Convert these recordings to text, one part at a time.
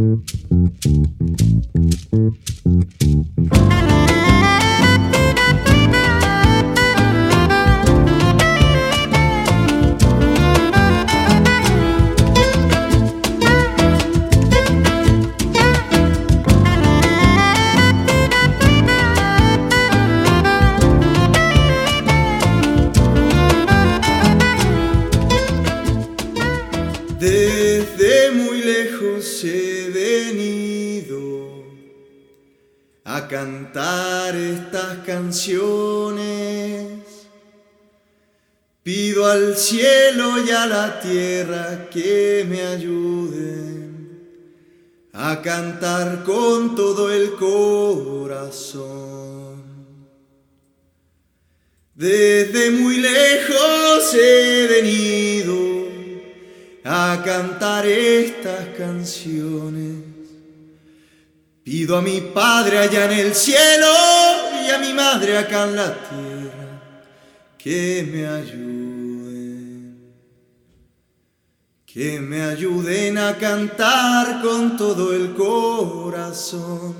Mm-hmm. La tierra que me ayuden a cantar con todo el corazón. Desde muy lejos he venido a cantar estas canciones Pido a mi Padre allá en el cielo y a mi Madre acá en la tierra que me ayuden, que me ayuden a cantar con todo el corazón,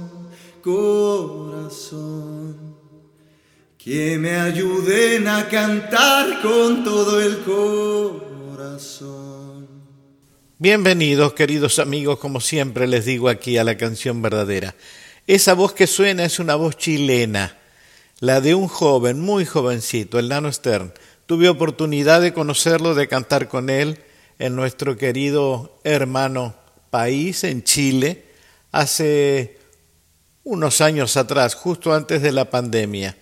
corazón, que me ayuden a cantar con todo el corazón. Bienvenidos, queridos amigos, como siempre les digo aquí a la canción verdadera. Esa voz que suena es una voz chilena, la de un joven, muy jovencito, el Nano Stern. Tuve oportunidad de conocerlo, de cantar con él en nuestro querido hermano país, en Chile, hace unos años atrás, justo antes de la pandemia.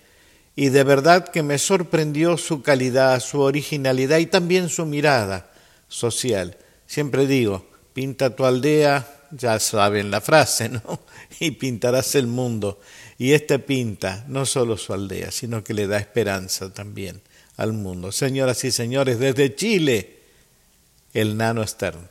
Y de verdad que me sorprendió su calidad, su originalidad y también su mirada social. Siempre digo, pinta tu aldea, ya saben la frase, ¿no? Y pintarás el mundo. Y este pinta no solo su aldea, sino que le da esperanza también al mundo. Señoras y señores, desde Chile, el Nano Stern.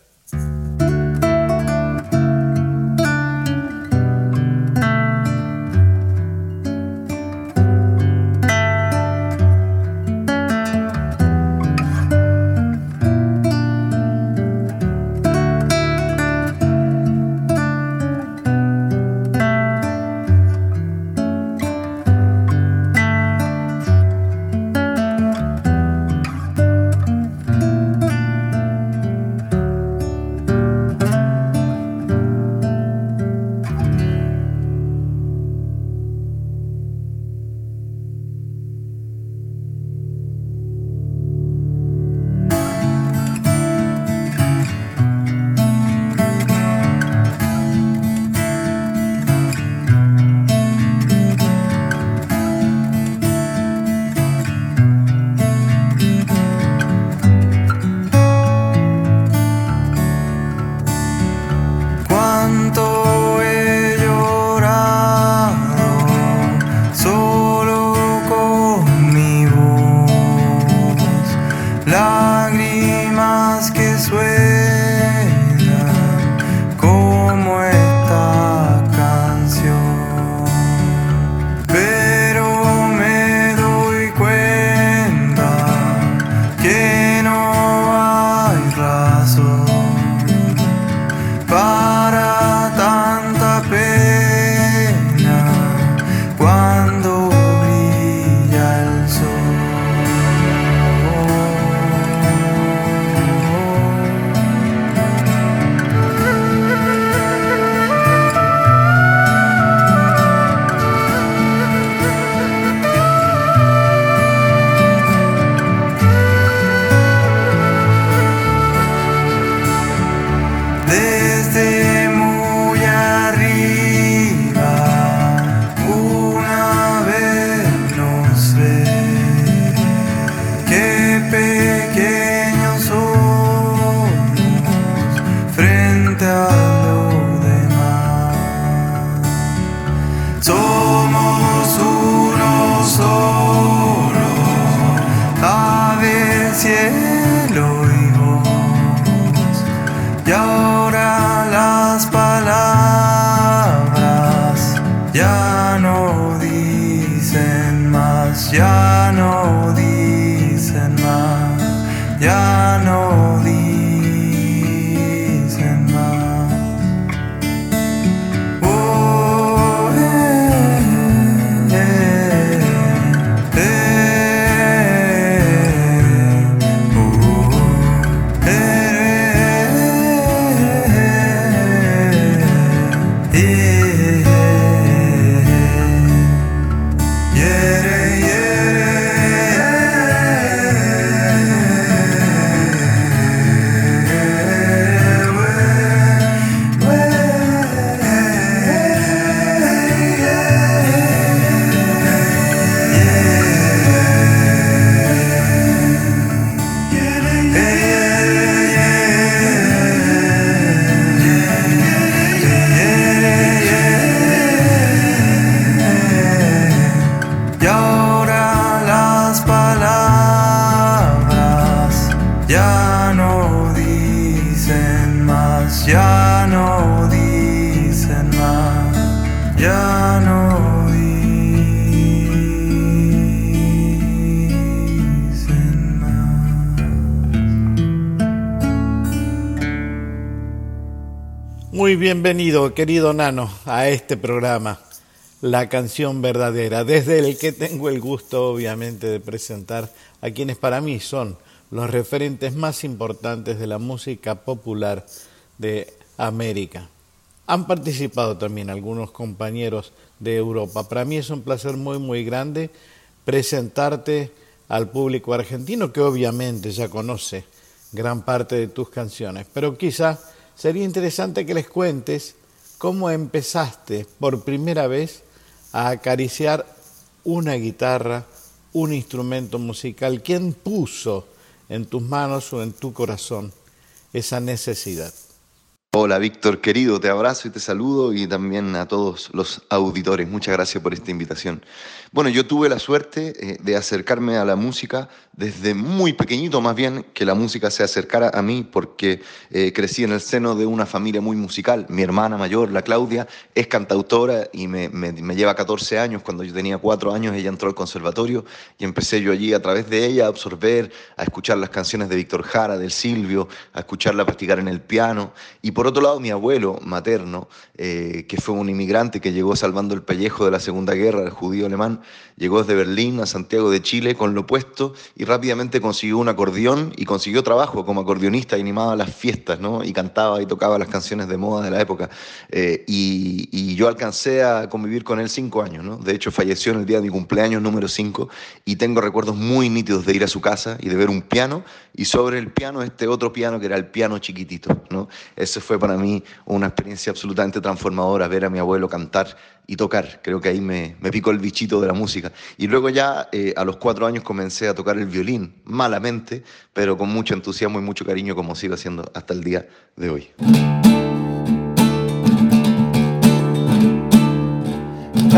Querido Nano, a este programa, La canción verdadera, desde el que tengo el gusto, obviamente, de presentar a quienes para mí son los referentes más importantes de la música popular de América. Han participado también algunos compañeros de Europa. Para mí es un placer muy, muy grande presentarte al público argentino que obviamente ya conoce gran parte de tus canciones, pero quizá sería interesante que les cuentes cómo empezaste por primera vez a acariciar una guitarra, un instrumento musical, quién puso en tus manos o en tu corazón esa necesidad. Hola Víctor, querido, te abrazo y te saludo y también a todos los auditores. Muchas gracias por esta invitación. Bueno, yo tuve la suerte eh, de acercarme a la música desde muy pequeñito, más bien que la música se acercara a mí porque eh, crecí en el seno de una familia muy musical. Mi hermana mayor, la Claudia, es cantautora y me, lleva 14 años. Cuando yo tenía 4 años ella entró al conservatorio y empecé yo allí a través de ella a absorber, a escuchar las canciones de Víctor Jara, del Silvio, a escucharla practicar en el piano y por otro lado, mi abuelo materno, eh, que fue un inmigrante que llegó salvando el pellejo de la Segunda Guerra, el judío alemán, llegó desde Berlín a Santiago de Chile con lo puesto y rápidamente consiguió un acordeón y consiguió trabajo como acordeonista y animaba las fiestas, ¿no? Y cantaba y tocaba las canciones de moda de la época. Eh, y, y, yo alcancé a convivir con él cinco años, ¿no? De hecho, falleció en el día de mi cumpleaños número cinco y tengo recuerdos muy nítidos de ir a su casa y de ver un piano y sobre el piano este otro piano que era el piano chiquitito, ¿no? Ese fue para mí una experiencia absolutamente transformadora ver a mi abuelo cantar y tocar. Creo que ahí me, me picó el bichito de la música. Y luego ya eh, a los cuatro años comencé a tocar el violín, malamente, pero con mucho entusiasmo y mucho cariño como sigo haciendo hasta el día de hoy.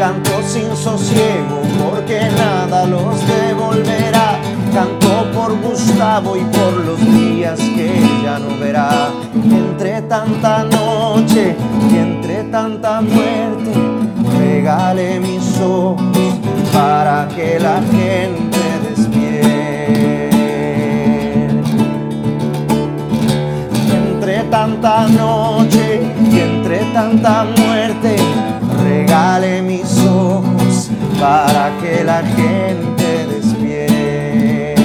Canto sin sosiego porque nada los devolverá. Canto por Gustavo y por los días que ya no verá. Entre tanta noche y entre tanta muerte, regale mis ojos para que la gente despierte. Entre tanta noche y entre tanta muerte, regale mis ojos para que la gente despierte.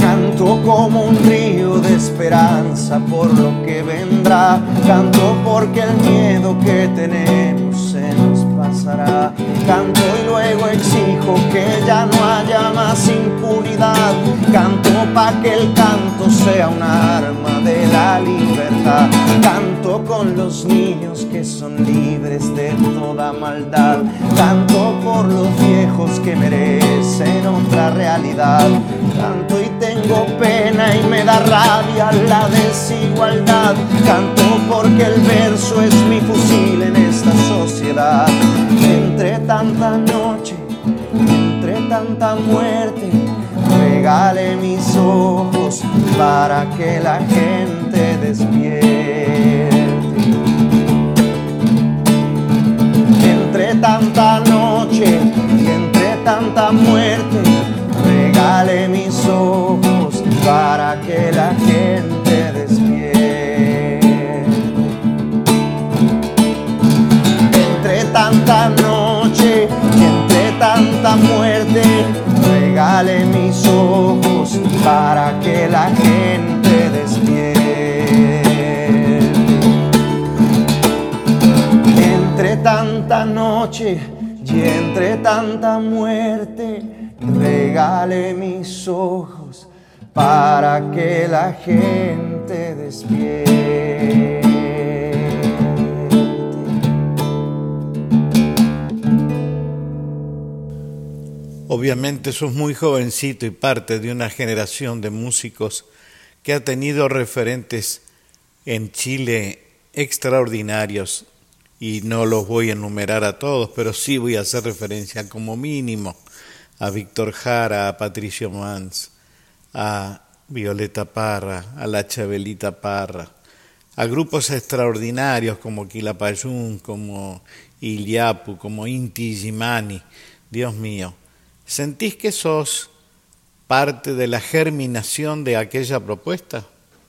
Canto como un río de esperanza por lo que vendrá. Canto porque el miedo que tenemos pasará. Canto y luego exijo que ya no haya más impunidad. Canto para que el canto sea un arma de la libertad. Canto con los niños que son libres de toda maldad. Canto por los viejos que merecen otra realidad. Canto y tengo pena y me da rabia la desigualdad. Canto porque el verso es mi fusil en esta sociedad. Entre tanta noche, entre tanta muerte, regale mis ojos para que la gente despierte. Entre tanta noche y entre tanta muerte, regale mis ojos para que la gente despierte. Entre tanta noche y entre tanta muerte, regale mis ojos para que la gente despierte. Entre tanta noche y entre tanta muerte, regale mis ojos para que la gente despierte. Obviamente sos muy jovencito y parte de una generación de músicos que ha tenido referentes en Chile extraordinarios y no los voy a enumerar a todos, pero sí voy a hacer referencia como mínimo a Víctor Jara, a Patricio Mans, a Violeta Parra, a la Chabelita Parra, a grupos extraordinarios como Quilapayún, como Iliapu, como Inti Gimani. Dios mío, ¿sentís que sos parte de la germinación de aquella propuesta?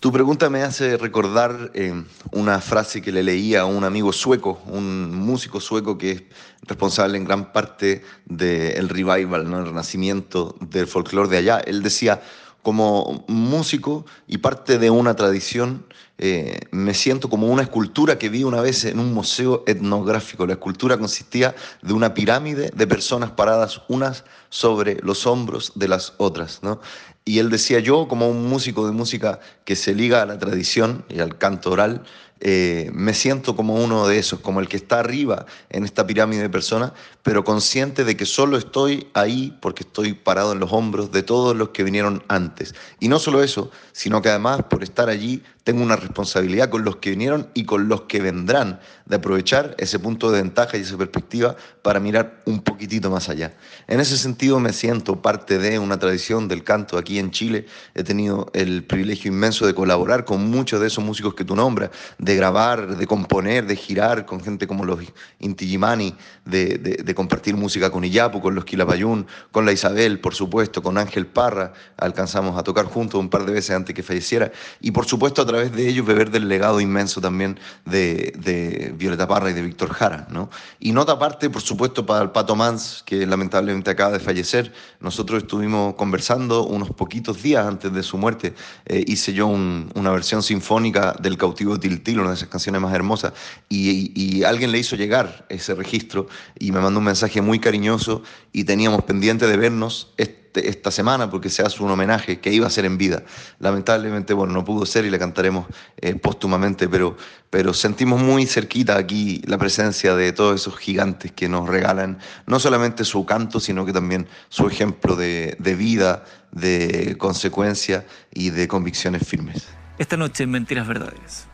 Tu pregunta me hace recordar eh, una frase que le leía a un amigo sueco, un músico sueco que es responsable en gran parte del revival, ¿no? el renacimiento del folclore de allá. Él decía, como músico y parte de una tradición, eh, me siento como una escultura que vi una vez en un museo etnográfico. La escultura consistía de una pirámide de personas paradas unas sobre los hombros de las otras. ¿no? Y él decía, yo como un músico de música que se liga a la tradición y al canto oral, eh, me siento como uno de esos, como el que está arriba en esta pirámide de personas, pero consciente de que solo estoy ahí porque estoy parado en los hombros de todos los que vinieron antes. Y no solo eso, sino que además por estar allí tengo una responsabilidad con los que vinieron y con los que vendrán, de aprovechar ese punto de ventaja y esa perspectiva para mirar un poquitito más allá. En ese sentido me siento parte de una tradición del canto aquí en Chile. He tenido el privilegio inmenso de colaborar con muchos de esos músicos que tú nombras, de grabar, de componer, de girar con gente como los Inti Gimani, de, de, compartir música con Iyapu, con los Quilapayún, con la Isabel, por supuesto, con Ángel Parra. Alcanzamos a tocar juntos un par de veces antes que falleciera. Y por supuesto a través de ellos beber del legado inmenso también de, Violeta Parra y de Víctor Jara. ¿no? Y nota aparte, por supuesto, para el Pato Mans, que lamentablemente acaba de fallecer. Nosotros estuvimos conversando unos poquitos días antes de su muerte. Eh, hice yo una versión sinfónica del Cautivo Tiltil, una de esas canciones más hermosas, y, y alguien le hizo llegar ese registro y me mandó un mensaje muy cariñoso y teníamos pendiente de vernos. Este, esta semana porque se hace un homenaje que iba a ser en vida. Lamentablemente, bueno, no pudo ser y le cantaremos eh, póstumamente, pero, pero sentimos muy cerquita aquí la presencia de todos esos gigantes que nos regalan no solamente su canto, sino que también su ejemplo de, de vida, de consecuencia y de convicciones firmes. Esta noche en Mentiras Verdaderas.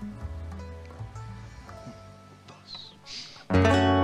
por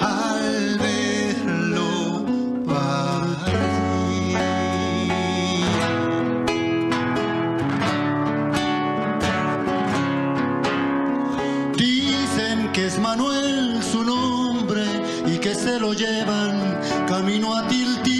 al verlo. Dicen que es Manuel su nombre y que se lo llevan camino a Tilti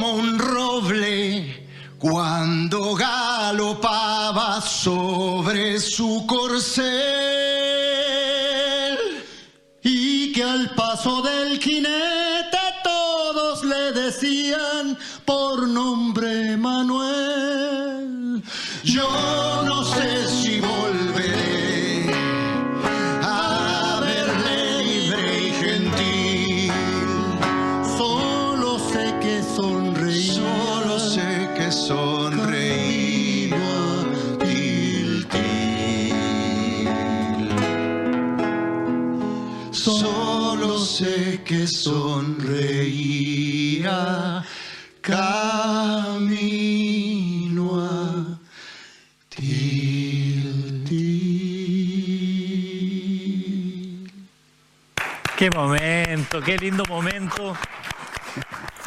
como un roble cuando galopaba sobre su corcel. Sonreía camino a. Qué momento, qué lindo momento.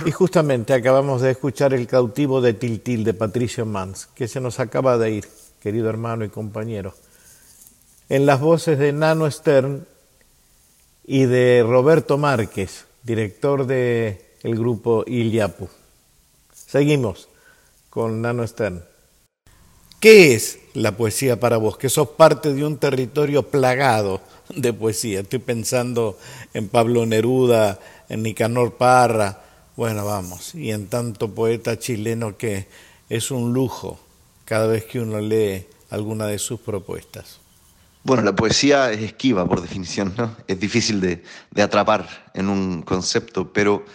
Y justamente acabamos de escuchar El cautivo de Tiltil de Patricio Mans, que se nos acaba de ir, querido hermano y compañero. En las voces de Nano Stern y de Roberto Márquez, director del el grupo Iliapu. Seguimos con Nano Stern. ¿Qué es la poesía para vos? Que sos parte de un territorio plagado de poesía. Estoy pensando en Pablo Neruda, en Nicanor Parra, bueno, vamos, y en tanto poeta chileno que es un lujo cada vez que uno lee alguna de sus propuestas. Bueno, la poesía es esquiva por definición, ¿no? Es difícil de, de atrapar en un concepto, pero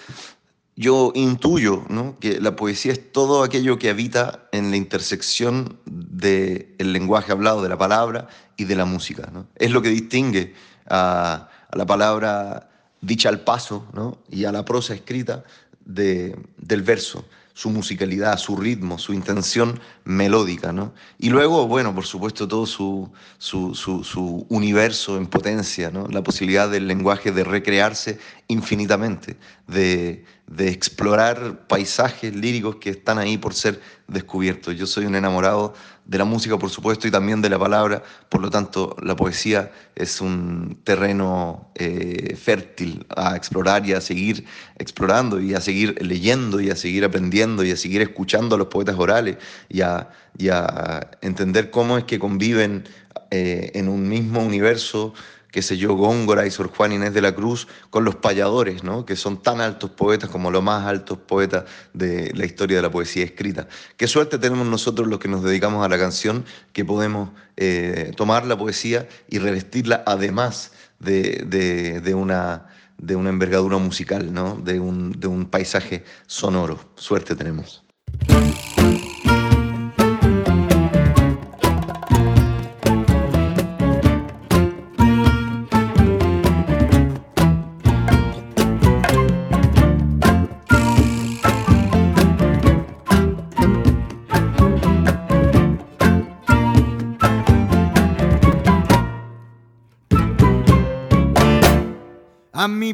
yo intuyo ¿no? que la poesía es todo aquello que habita en la intersección del lenguaje hablado, de la palabra y de la música. ¿no? Es lo que distingue a, a la palabra dicha al paso ¿no? y a la prosa escrita de, del verso, su musicalidad, su ritmo, su intención melódica. ¿no? Y luego, bueno, por supuesto, todo su, su, su, su universo en potencia, ¿no? la posibilidad del lenguaje de recrearse infinitamente, de, de explorar paisajes líricos que están ahí por ser descubiertos. Yo soy un enamorado de la música, por supuesto, y también de la palabra, por lo tanto, la poesía es un terreno eh, fértil a explorar y a seguir explorando y a seguir leyendo y a seguir aprendiendo y a seguir escuchando a los poetas orales y a, y a entender cómo es que conviven eh, en un mismo universo qué sé yo, Góngora y Sor Juan Inés de la Cruz, con los payadores, ¿no? que son tan altos poetas como los más altos poetas de la historia de la poesía escrita. Qué suerte tenemos nosotros los que nos dedicamos a la canción, que podemos eh, tomar la poesía y revestirla además de, de, de, una, de una envergadura musical, ¿no? de, un, de un paisaje sonoro. Suerte tenemos.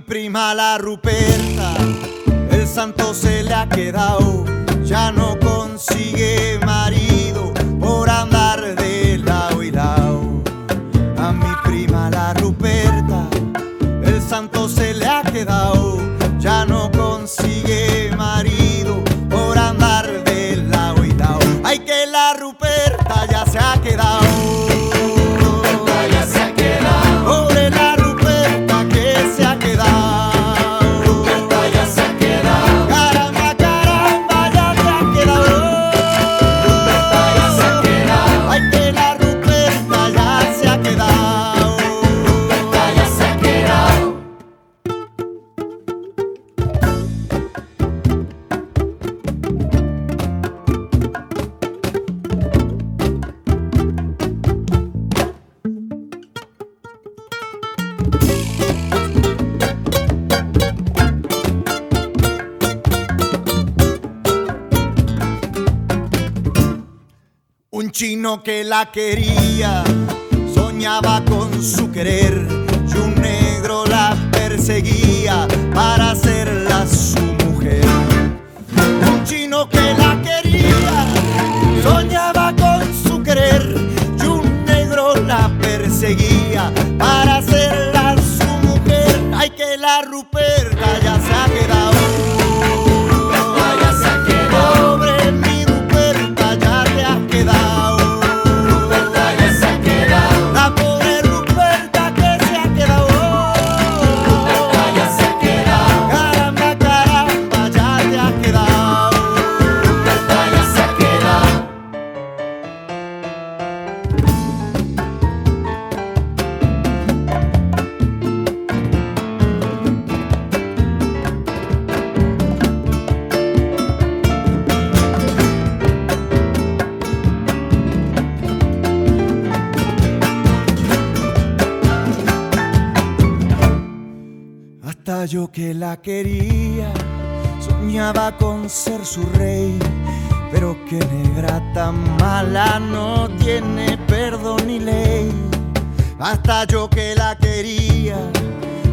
Prima la Ruperta, el santo se le ha quedado, ya no consigue Que la quería, soñaba con su querer, y un negro la perseguía para hacerla su Yo que la quería, soñaba con ser su rey, pero que negra tan mala no tiene perdón ni ley. Hasta yo que la quería,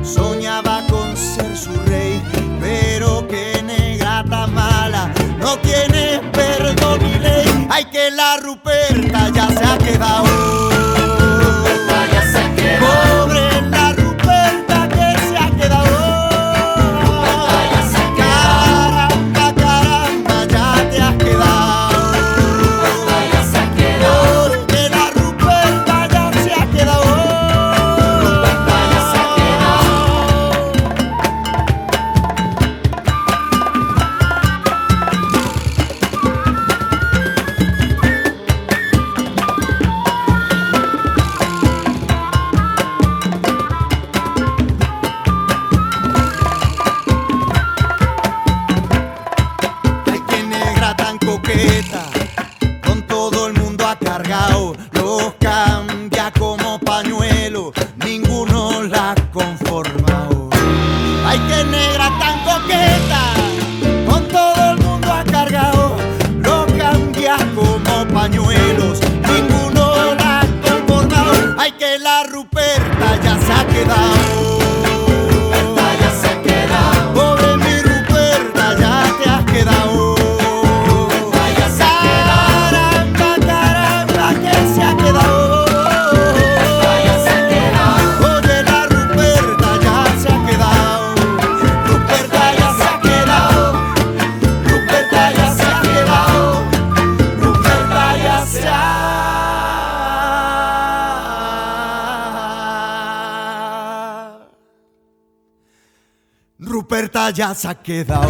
soñaba con ser su rey, pero que negra tan mala no tiene perdón ni ley. Ay, que la Ruperta ya se ha quedado. Ya se ha quedado. Pobre playa se ha quedado.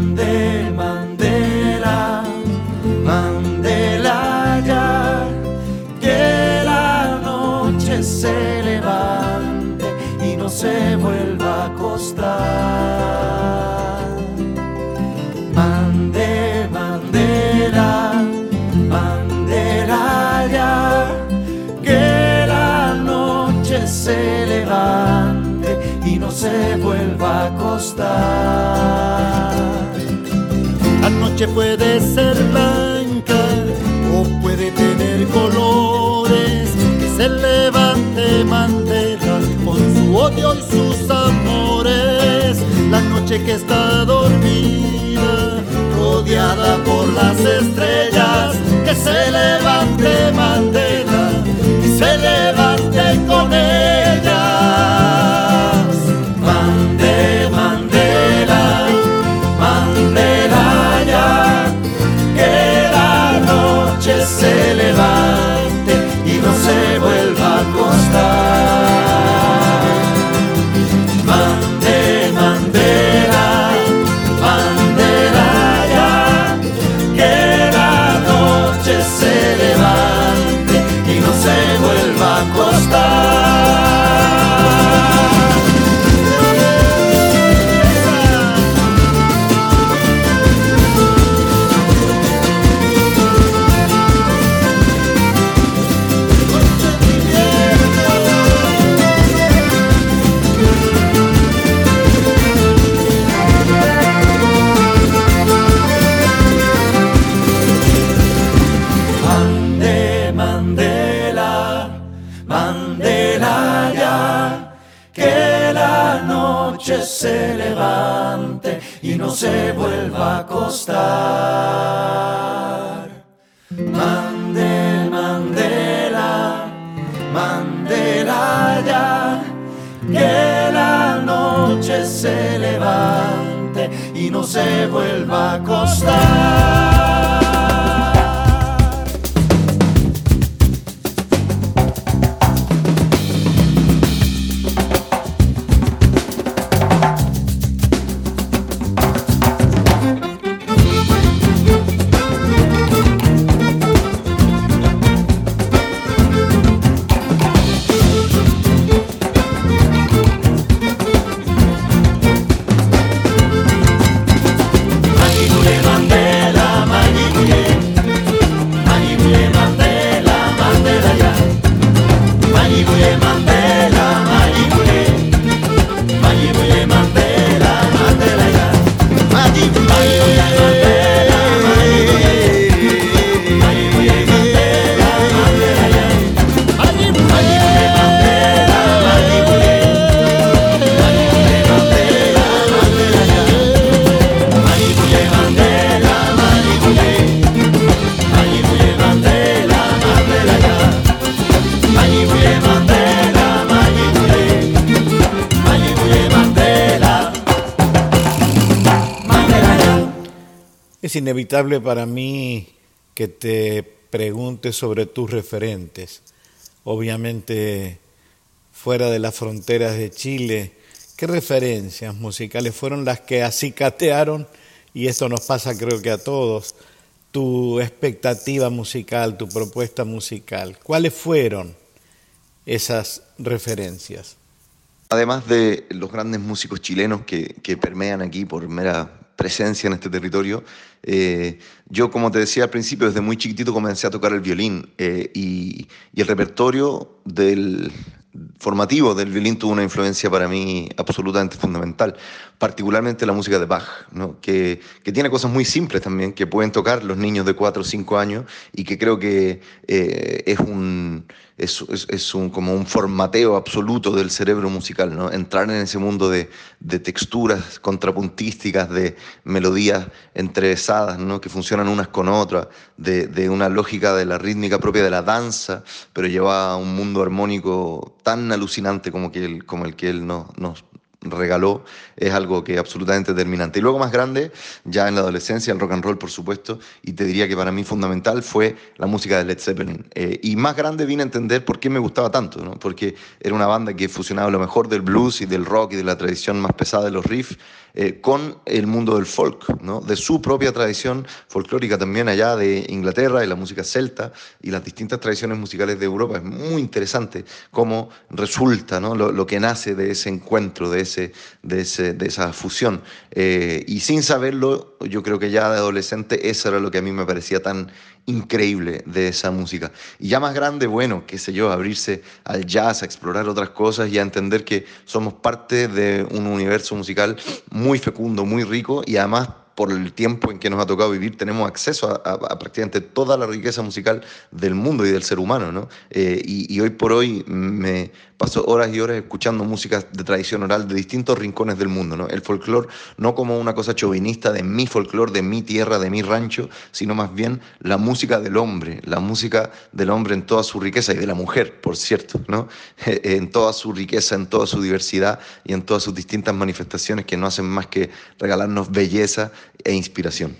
someday. que está dormida, rodeada por las estrellas, que se levante, mante se levante y no se vuelva a acostar. Mande, Mandela, Mandela ya, que la noche se levante y no se vuelva a acostar. Inevitable para mí que te pregunte sobre tus referentes. Obviamente, fuera de las fronteras de Chile, ¿qué referencias musicales fueron las que acicatearon, y esto nos pasa creo que a todos, tu expectativa musical, tu propuesta musical? ¿Cuáles fueron esas referencias? Además de los grandes músicos chilenos que, que permean aquí por mera presencia en este territorio. Eh, yo, como te decía al principio, desde muy chiquitito comencé a tocar el violín eh, y, y, el repertorio del formativo del violín tuvo una influencia para mí absolutamente fundamental, particularmente la música de Bach, ¿no? que, que, tiene cosas muy simples también, que pueden tocar los niños de 4 o 5 años y que creo que eh, es un es, es, es, un, como un formateo absoluto del cerebro musical, ¿no? entrar en ese mundo de, de texturas contrapuntísticas, de melodías entrevesadas, ¿no? que funcionan unas con otras, de, de, una lógica de la rítmica propia de la danza, pero lleva a un mundo armónico tan alucinante como, que él, como el que él nos, nos regaló es algo que es absolutamente determinante. Y luego más grande, ya en la adolescencia, el rock and roll, por supuesto, y te diría que para mí fundamental fue la música de Led Zeppelin. Eh, y más grande vine a entender por qué me gustaba tanto, ¿no? porque era una banda que fusionaba lo mejor del blues y del rock y de la tradición más pesada de los riffs eh, con el mundo del folk, ¿no? de su propia tradición folclórica también allá de Inglaterra y la música celta y las distintas tradiciones musicales de Europa. Es muy interesante cómo resulta ¿no? lo, que nace de ese encuentro, de, ese, de, ese, de esa fusión. Eh, y sin saberlo, yo creo que ya de adolescente eso era lo que a mí me parecía tan increíble de esa música. Y ya más grande, bueno, qué sé yo, abrirse al jazz, a explorar otras cosas y a entender que somos parte de un universo musical muy fecundo, muy rico y además por el tiempo en que nos ha tocado vivir, tenemos acceso a, a, a prácticamente toda la riqueza musical del mundo y del ser humano, ¿no? Eh, y, y, hoy por hoy me paso horas y horas escuchando música de tradición oral de distintos rincones del mundo, ¿no? El folclore no como una cosa chauvinista de mi folclore, de mi tierra, de mi rancho, sino más bien la música del hombre, la música del hombre en toda su riqueza y de la mujer, por cierto, ¿no? en toda su riqueza, en toda su diversidad y en todas sus distintas manifestaciones que no hacen más que regalarnos belleza e inspiración.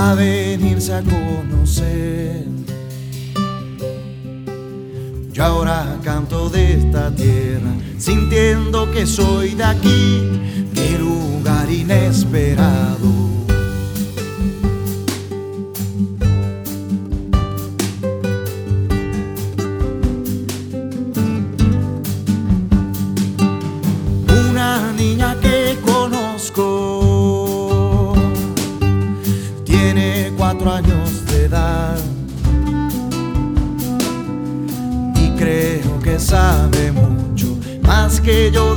a venirse a conocer. Yo ahora canto de esta tierra, sintiendo que soy de aquí, de lugar inesperado. que yo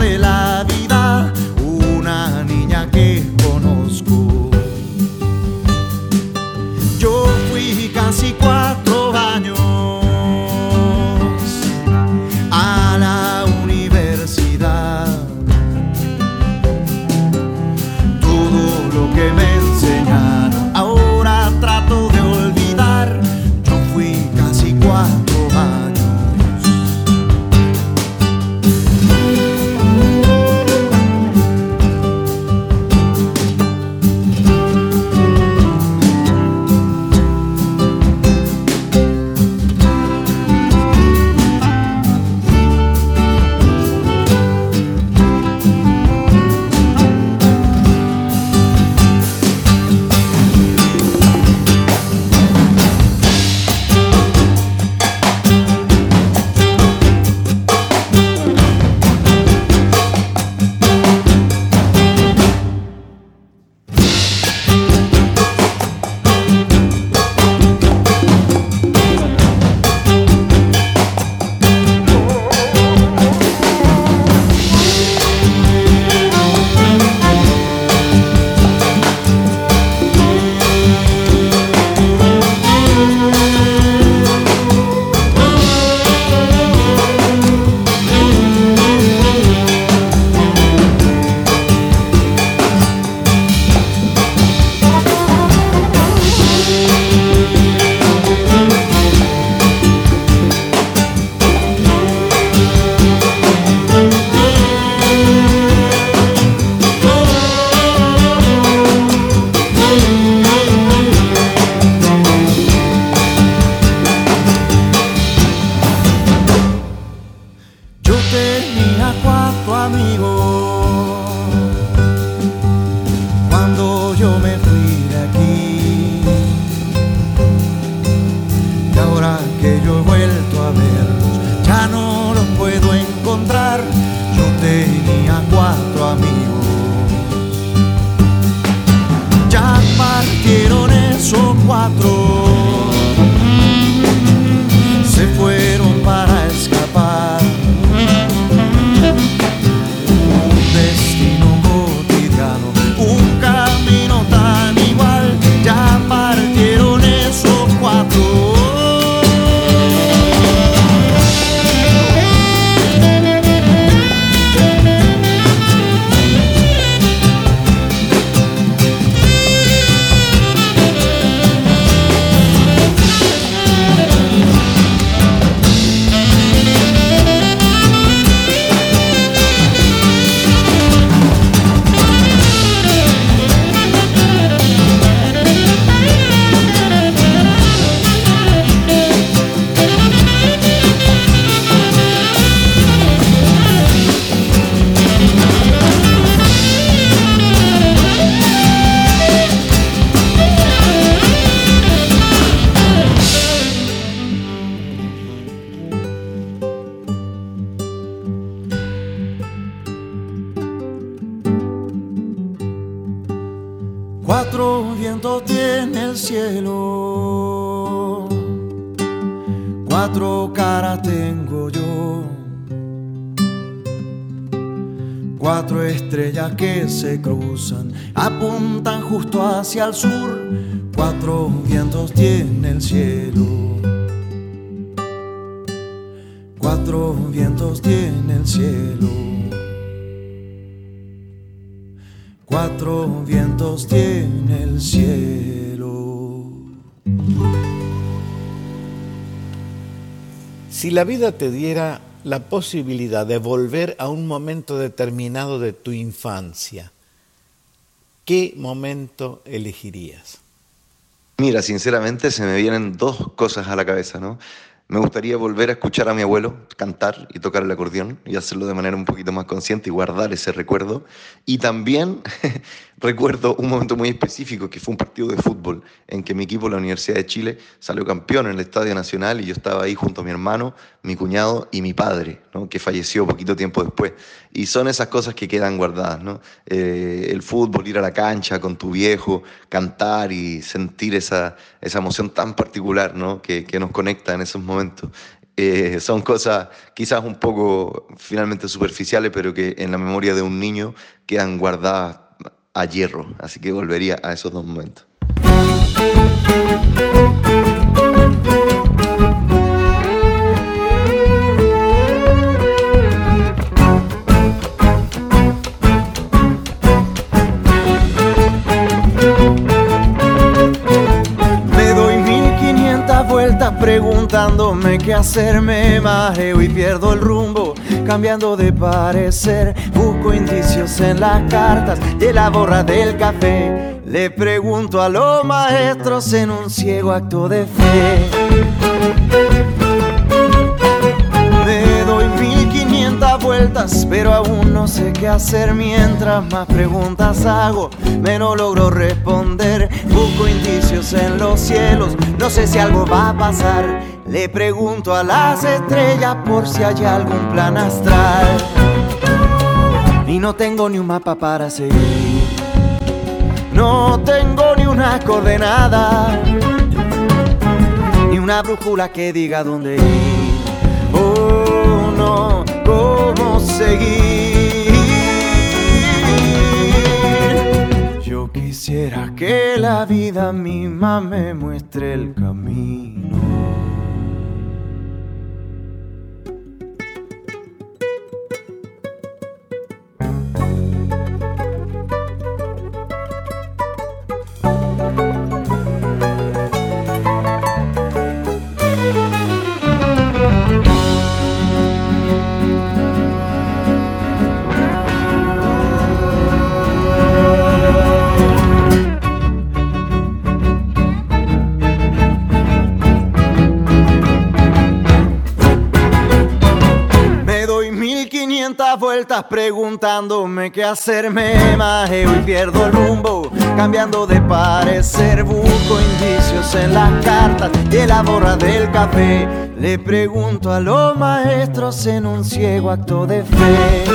se cruzan apuntan justo hacia el sur. Cuatro vientos tiene el cielo. Cuatro vientos tiene el cielo. Cuatro vientos tiene el cielo. Si la vida te diera la posibilidad de volver a un momento determinado de tu infancia, ¿qué momento elegirías? Mira, sinceramente se me vienen dos cosas a la cabeza, ¿no? Me gustaría volver a escuchar a mi abuelo cantar y tocar el acordeón y hacerlo de manera un poquito más consciente y guardar ese recuerdo. Y también recuerdo un momento muy específico que fue un partido de fútbol en que mi equipo, la Universidad de Chile, salió campeón en el Estadio Nacional y yo estaba ahí junto a mi hermano, mi cuñado y mi padre, que falleció poquito tiempo después. Y son esas cosas que quedan guardadas. Eh, el fútbol, ir a la cancha con tu viejo, cantar y sentir esa, esa emoción tan particular que nos conecta en esos momentos. Eh, son cosas quizás un poco finalmente superficiales, pero que en la memoria de un niño quedan guardadas a hierro. Así que volvería a esos dos momentos. Preguntándome qué hacerme majeo y pierdo el rumbo cambiando de parecer busco indicios en las cartas de la borra del café le pregunto a los maestros en un ciego acto de fe me doy mil quinientas vueltas, pero aún no sé qué hacer. Mientras más preguntas hago, menos logro responder. Busco indicios en los cielos, no sé si algo va a pasar. Le pregunto a las estrellas por si hay algún plan astral. Y no tengo ni un mapa para seguir. No tengo ni una coordenada, ni una brújula que diga dónde ir. Oh, no, cómo seguir. Yo quisiera que la vida misma me muestre el camino. Vueltas preguntándome qué hacerme majeo y pierdo el rumbo cambiando de parecer busco indicios en las cartas de la borra del café. Le pregunto a los maestros en un ciego acto de fe.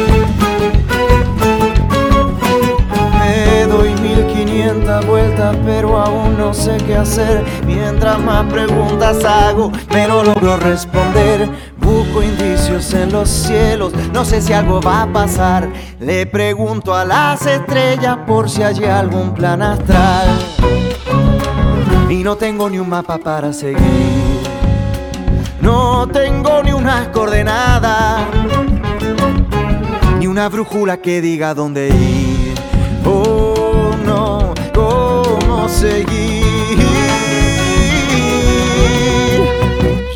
Me doy mil quinientas vueltas, pero aún no sé qué hacer. Mientras más preguntas hago, menos logro responder. Busco indicios en los cielos, no sé si algo va a pasar. Le pregunto a las estrellas por si hay algún plan astral. Y no tengo ni un mapa para seguir. No tengo ni unas coordenadas ni una brújula que diga dónde ir. Seguir.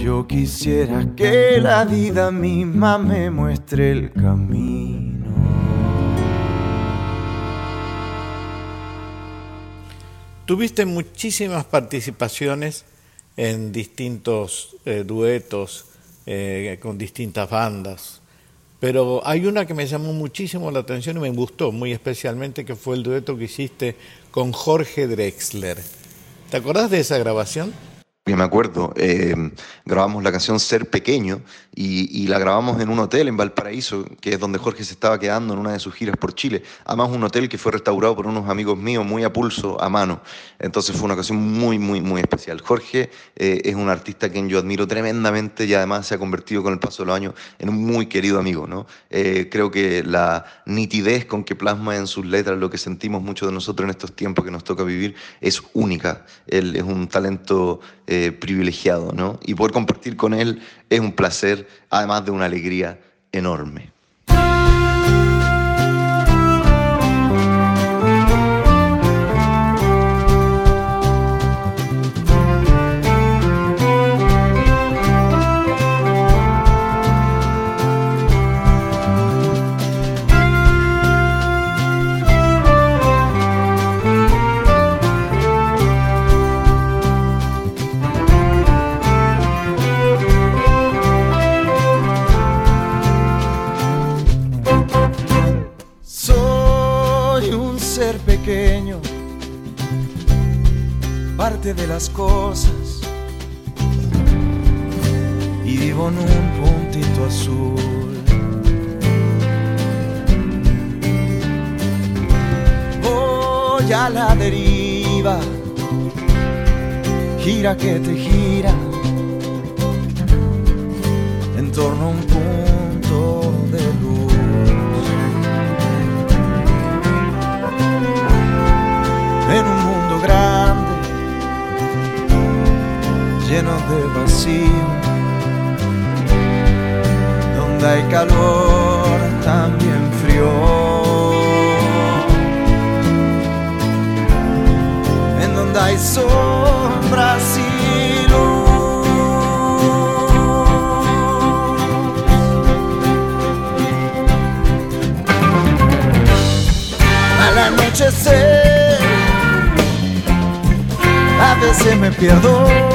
Yo quisiera que la vida misma me muestre el camino. Tuviste muchísimas participaciones en distintos eh, duetos eh, con distintas bandas, pero hay una que me llamó muchísimo la atención y me gustó muy especialmente, que fue el dueto que hiciste con Jorge Drexler. ¿Te acordás de esa grabación? Yo me acuerdo, eh, grabamos la canción Ser Pequeño y, y la grabamos en un hotel en Valparaíso, que es donde Jorge se estaba quedando en una de sus giras por Chile. Además, un hotel que fue restaurado por unos amigos míos muy a pulso, a mano. Entonces fue una ocasión muy, muy, muy especial. Jorge eh, es un artista a quien yo admiro tremendamente y además se ha convertido con el paso de los años en un muy querido amigo. ¿no? Eh, creo que la nitidez con que plasma en sus letras lo que sentimos muchos de nosotros en estos tiempos que nos toca vivir es única. Él es un talento eh, privilegiado, ¿no? Y poder compartir con él es un placer, además de una alegría enorme. De las cosas. Y vivo en un puntito azul. Voy a la deriva, gira que te gira. En torno a un punto lleno de vacío, donde hay calor, también frío. En donde hay sombras y luz. Al anochecer, a veces me pierdo.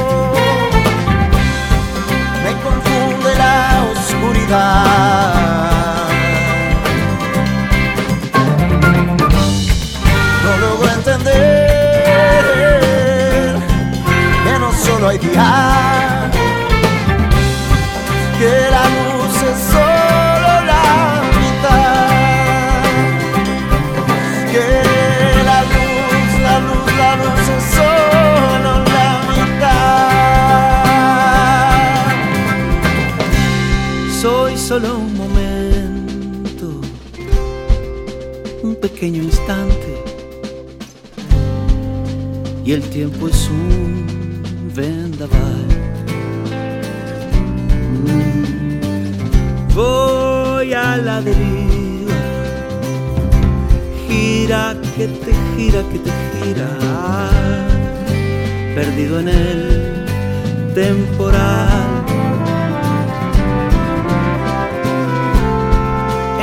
No logro entender que no solo hay día, pequeño instante y el tiempo es un vendaval. Mm. Voy a la deriva, gira que te gira, que te gira, perdido en el temporal.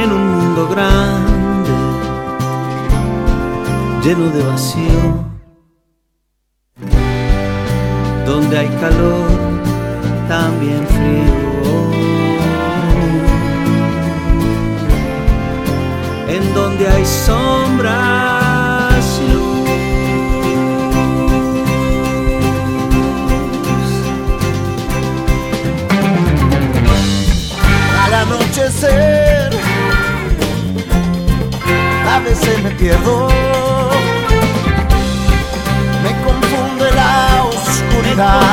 En un mundo grande lleno de vacío, donde hay calor, también frío, en donde hay sombras y luz. Al anochecer, a veces me pierdo 감사합니다.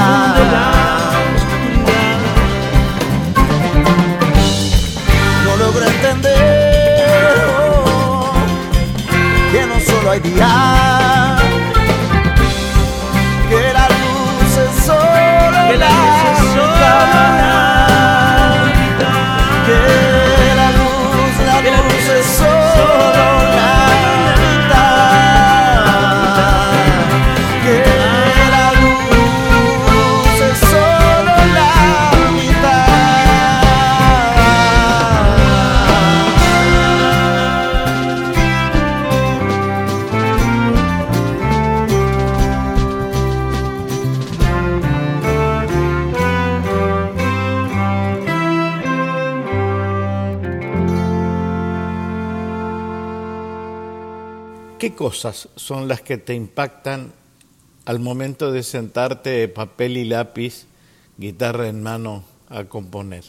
Cosas son las que te impactan al momento de sentarte papel y lápiz, guitarra en mano, a componer?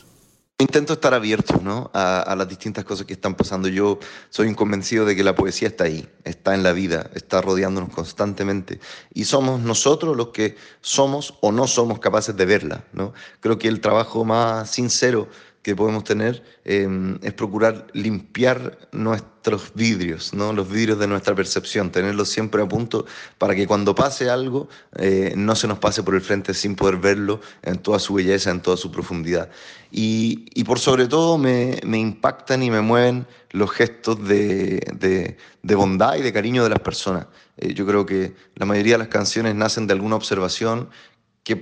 Intento estar abierto ¿no? a, las distintas cosas que están pasando. Yo soy un convencido de que la poesía está ahí, está en la vida, está rodeándonos constantemente. Y somos nosotros los que somos o no somos capaces de verla. ¿no? Creo que el trabajo más sincero que podemos tener em, es procurar limpiar nuestros vidrios, ¿no? los vidrios de nuestra percepción, tenerlos siempre a punto para que cuando pase algo eh, no se nos pase por el frente sin poder verlo en toda su belleza, en toda su profundidad. Y, y por sobre todo me, me, impactan y me mueven los gestos de, de, de bondad y de cariño de las personas. Eh, yo creo que la mayoría de las canciones nacen de alguna observación que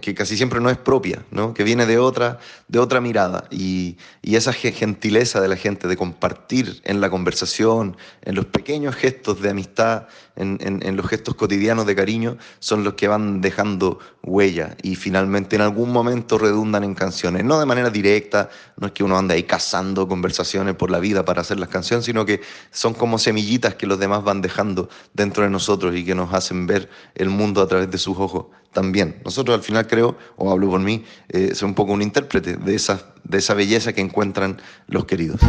que casi siempre no es propia, ¿no? que viene de otra, de otra mirada. Y, y, esa gentileza de la gente de compartir en la conversación, en los pequeños gestos de amistad, en, en, los gestos cotidianos de cariño, son los que van dejando huella y finalmente en algún momento redundan en canciones. No de manera directa, no es que uno ande ahí cazando conversaciones por la vida para hacer las canciones, sino que son como semillitas que los demás van dejando dentro de nosotros y que nos hacen ver el mundo a través de sus ojos también. Nosotros al final creo, o hablo por mí, eh, soy un poco un intérprete de de esa belleza que encuentran los queridos.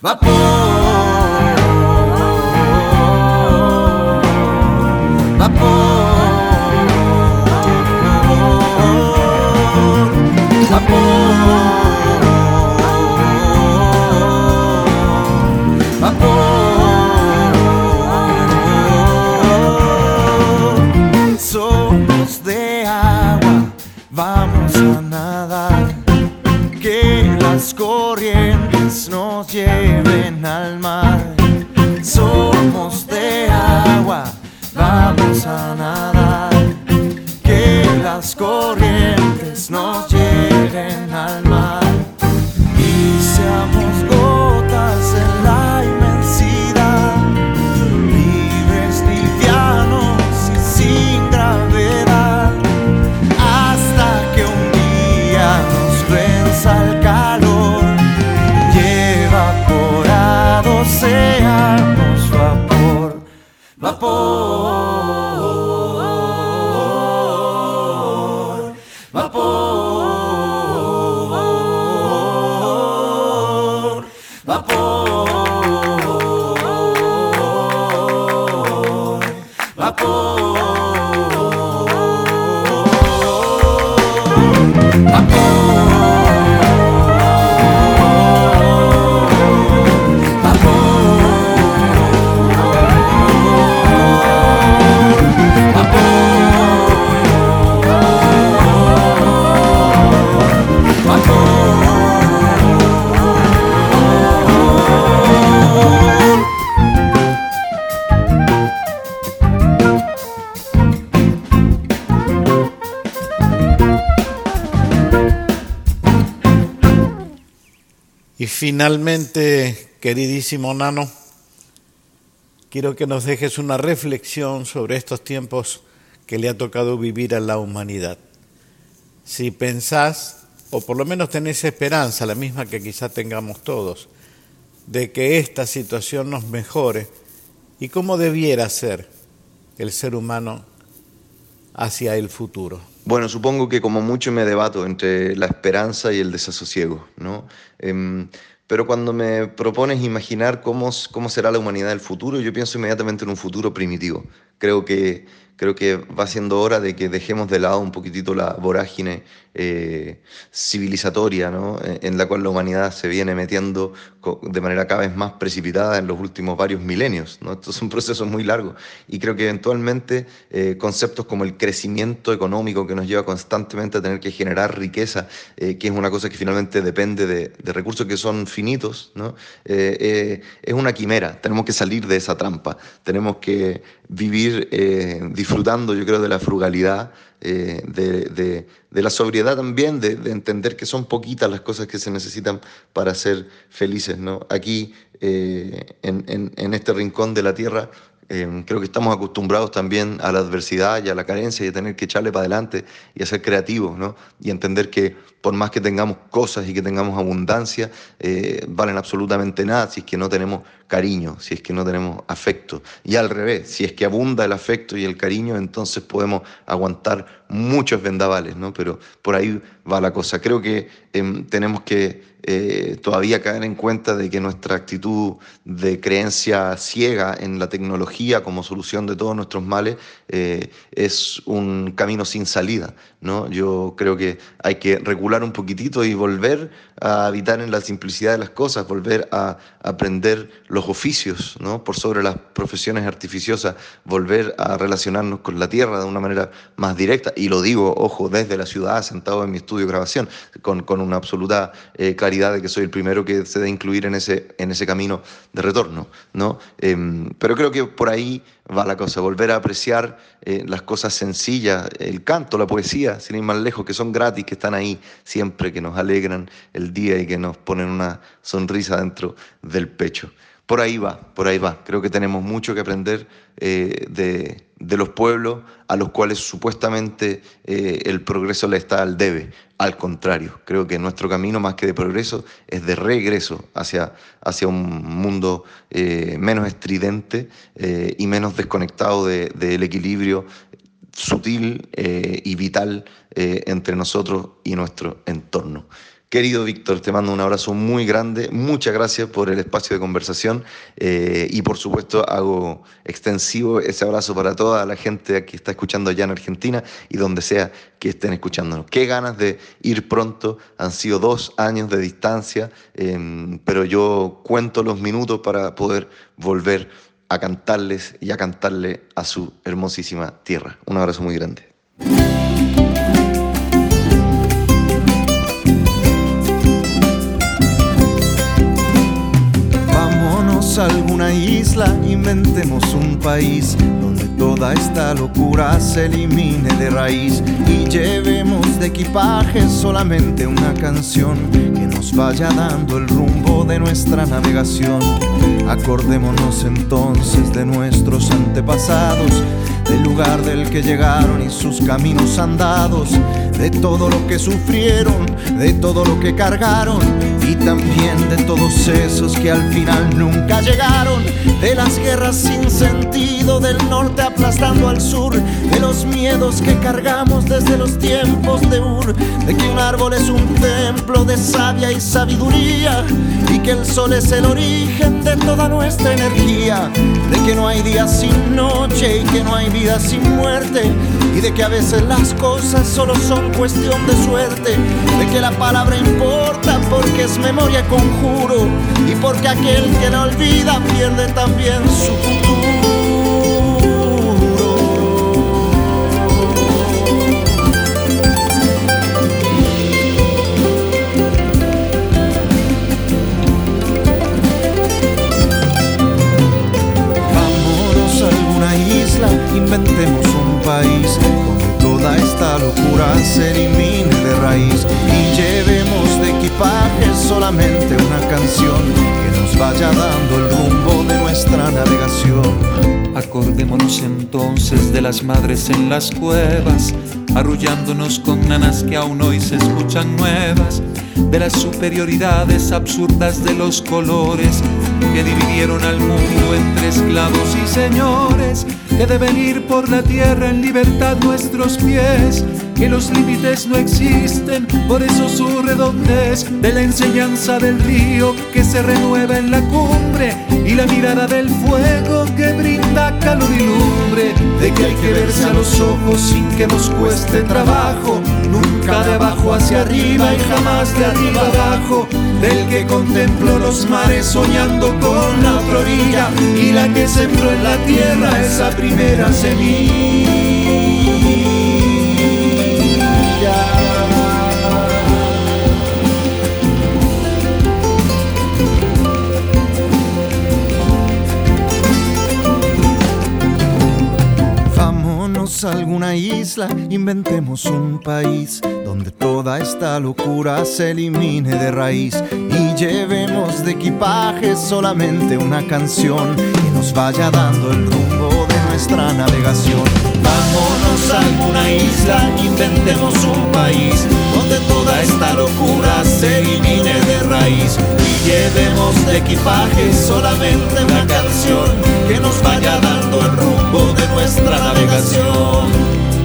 Vapor. Vapor. Vapor. Vapor. Finalmente, queridísimo Nano, quiero que nos dejes una reflexión sobre estos tiempos que le ha tocado vivir a la humanidad. Si pensás, o por lo menos tenés esperanza, la misma que quizá tengamos todos, de que esta situación nos mejore y cómo debiera ser el ser humano hacia el futuro. Bueno, supongo que como mucho me debato entre la esperanza y el desasosiego, ¿no? Eh, pero cuando me propones imaginar cómo, cómo será la humanidad del futuro, yo pienso inmediatamente en un futuro primitivo. Creo que, Creo que va siendo hora de que dejemos de lado un poquitito la vorágine eh, civilizatoria, ¿no? en la cual la humanidad se viene metiendo de manera cada vez más precipitada en los últimos varios milenios. ¿no? Estos son procesos muy largos y creo que eventualmente eh, conceptos como el crecimiento económico que nos lleva constantemente a tener que generar riqueza, eh, que es una cosa que finalmente depende de, recursos que son finitos, ¿no? es una quimera. Tenemos que salir de esa trampa, tenemos que vivir disfrutando, yo creo, de la frugalidad eh, de, la sobriedad también, de, entender que son poquitas las cosas que se necesitan para ser felices. ¿no? Aquí, eh, en, este rincón de la tierra, eh, creo que estamos acostumbrados también a la adversidad y a la carencia y a tener que echarle para adelante y a ser creativos, ¿no? Y entender que por más que tengamos cosas y que tengamos abundancia, valen absolutamente nada si es que no tenemos cariño, si es que no tenemos afecto. Y al revés, si es que abunda el afecto y el cariño, entonces podemos aguantar muchos vendavales, ¿no? Pero por ahí va la cosa. Creo que em, tenemos que eh, todavía caer en cuenta de que nuestra actitud de creencia ciega en la tecnología como solución de todos nuestros males eh, es un camino sin salida, ¿no? Yo creo que hay que regular un poquitito y volver a habitar en la simplicidad de las cosas, volver a aprender los oficios, ¿no? por sobre las profesiones artificiosas, volver a relacionarnos con la tierra de una manera más directa. Y lo digo, ojo, desde la ciudad, sentado en mi estudio de grabación, con, con una absoluta eh, claridad de que soy el primero que se debe incluir en ese, en ese camino de retorno. ¿no? Em, pero creo que por ahí va la cosa, volver a apreciar eh, las cosas sencillas, el canto, la poesía, sin ir más lejos, que son gratis, que están ahí siempre, que nos alegran el día y que nos ponen una sonrisa dentro del pecho. Por ahí va, por ahí va. Creo que tenemos mucho que aprender eh, de, los pueblos a los cuales supuestamente eh, el progreso le está al debe. Al contrario, creo que nuestro camino más que de progreso es de regreso hacia, hacia un mundo eh, menos estridente y menos desconectado del equilibrio sutil y vital entre nosotros y nuestro entorno. Querido Víctor, te mando un abrazo muy grande. Muchas gracias por el espacio de conversación eh, y por supuesto hago extensivo ese abrazo para toda la gente que está escuchando allá en Argentina y donde sea que estén escuchándonos. Qué ganas de ir pronto. Han sido dos años de distancia, em, pero yo cuento los minutos para poder volver a cantarles y a cantarle a su hermosísima tierra. Un abrazo muy grande. Isla, inventemos un país donde toda esta locura se elimine de raíz y llevemos de equipaje solamente una canción que nos vaya dando el rumbo de nuestra navegación. Acordémonos entonces de nuestros antepasados, del lugar del que llegaron y sus caminos andados, de todo lo que sufrieron, de todo lo que cargaron y también de todos esos que al final nunca llegaron, de las guerras sin sentido del norte aplastando al sur, de los miedos que cargamos desde los tiempos de Ur, de que un árbol es un templo de sabia y sabiduría que el sol es el origen de toda nuestra energía, de que no hay día sin noche y que no hay vida sin muerte y de que a veces las cosas solo son cuestión de suerte, de que la palabra importa porque es memoria conjuro y porque aquel que la olvida pierde también su futuro. Inventemos un país toda esta locura se elimine de raíz y llevemos de equipaje solamente una canción que nos vaya dando el rumbo de nuestra navegación. Acordémonos entonces de las madres en las cuevas, arrullándonos con nanas que aún hoy se escuchan nuevas, de las superioridades absurdas de los colores que dividieron al mundo entre esclavos y señores que deben ir por la tierra en libertad nuestros pies, que los límites no existen, por eso su redondez de la enseñanza del río que se renueva en la cumbre y la mirada del fuego que brinda calor y lumbre, de que hay que verse a los ojos sin que nos cueste trabajo, nunca de abajo hacia arriba y jamás de arriba abajo, del que contempló los mares soñando con la otra orilla y la que sembró en la tierra esa primera semilla. Alguna isla, inventemos un país donde toda esta locura se elimine de raíz y llevemos de equipaje solamente una canción que nos vaya dando el rumbo nuestra navegación. Vámonos a alguna isla, inventemos un país donde toda esta locura se elimine de raíz y llevemos de equipaje solamente una canción que nos vaya dando el rumbo de nuestra navegación.